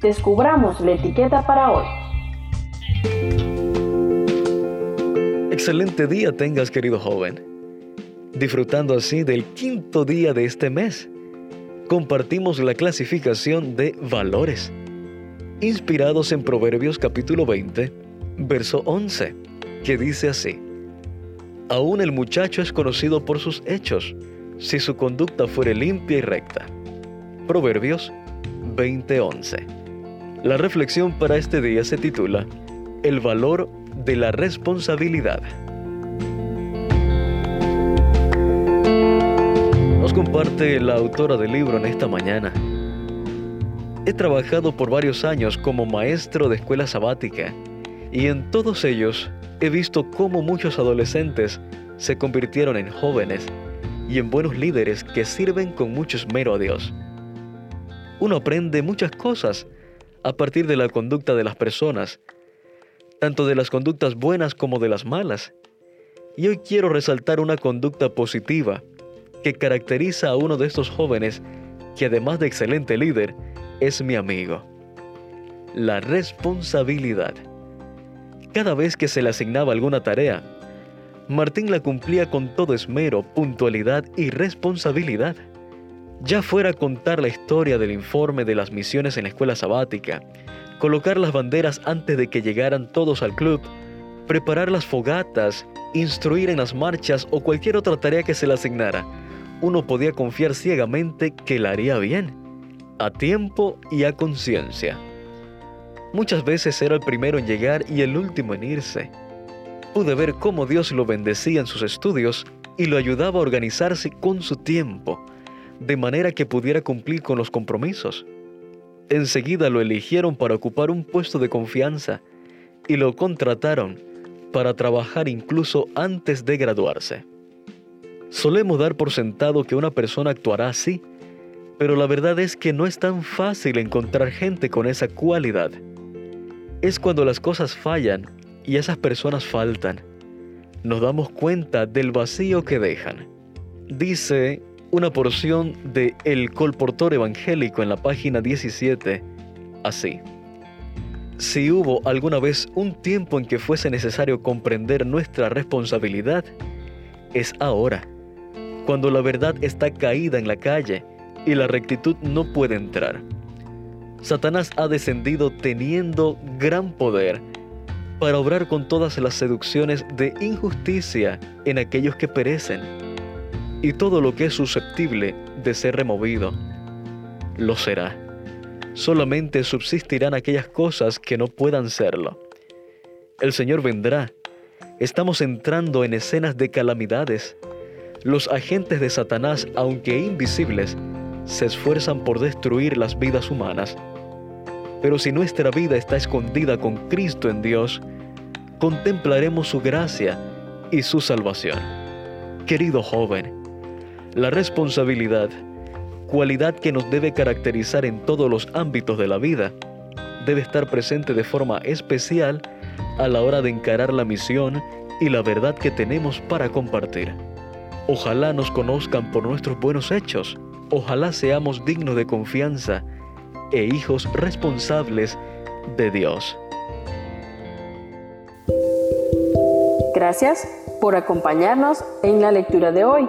descubramos la etiqueta para hoy. Excelente día tengas, querido joven. Disfrutando así del quinto día de este mes, compartimos la clasificación de valores, inspirados en Proverbios capítulo 20, verso 11, que dice así, Aún el muchacho es conocido por sus hechos, si su conducta fuere limpia y recta. Proverbios 20:11. La reflexión para este día se titula El valor de la responsabilidad. Nos comparte la autora del libro en esta mañana. He trabajado por varios años como maestro de escuela sabática y en todos ellos he visto cómo muchos adolescentes se convirtieron en jóvenes y en buenos líderes que sirven con mucho esmero a Dios. Uno aprende muchas cosas a partir de la conducta de las personas tanto de las conductas buenas como de las malas. Y hoy quiero resaltar una conducta positiva que caracteriza a uno de estos jóvenes que además de excelente líder, es mi amigo. La responsabilidad. Cada vez que se le asignaba alguna tarea, Martín la cumplía con todo esmero, puntualidad y responsabilidad. Ya fuera contar la historia del informe de las misiones en la escuela sabática, colocar las banderas antes de que llegaran todos al club, preparar las fogatas, instruir en las marchas o cualquier otra tarea que se le asignara, uno podía confiar ciegamente que la haría bien, a tiempo y a conciencia. Muchas veces era el primero en llegar y el último en irse. Pude ver cómo Dios lo bendecía en sus estudios y lo ayudaba a organizarse con su tiempo, de manera que pudiera cumplir con los compromisos. Enseguida lo eligieron para ocupar un puesto de confianza y lo contrataron para trabajar incluso antes de graduarse. Solemos dar por sentado que una persona actuará así, pero la verdad es que no es tan fácil encontrar gente con esa cualidad. Es cuando las cosas fallan y esas personas faltan, nos damos cuenta del vacío que dejan. Dice una porción de El Colportor Evangélico en la página 17, así. Si hubo alguna vez un tiempo en que fuese necesario comprender nuestra responsabilidad, es ahora, cuando la verdad está caída en la calle y la rectitud no puede entrar. Satanás ha descendido teniendo gran poder para obrar con todas las seducciones de injusticia en aquellos que perecen y todo lo que es susceptible de ser removido, lo será. Solamente subsistirán aquellas cosas que no puedan serlo. El Señor vendrá. Estamos entrando en escenas de calamidades. Los agentes de Satanás, aunque invisibles, se esfuerzan por destruir las vidas humanas. Pero si nuestra vida está escondida con Cristo en Dios, contemplaremos su gracia y su salvación. Querido joven, la responsabilidad, cualidad que nos debe caracterizar en todos los ámbitos de la vida, debe estar presente de forma especial a la hora de encarar la misión y la verdad que tenemos para compartir. Ojalá nos conozcan por nuestros buenos hechos, ojalá seamos dignos de confianza e hijos responsables de Dios. Gracias por acompañarnos en la lectura de hoy.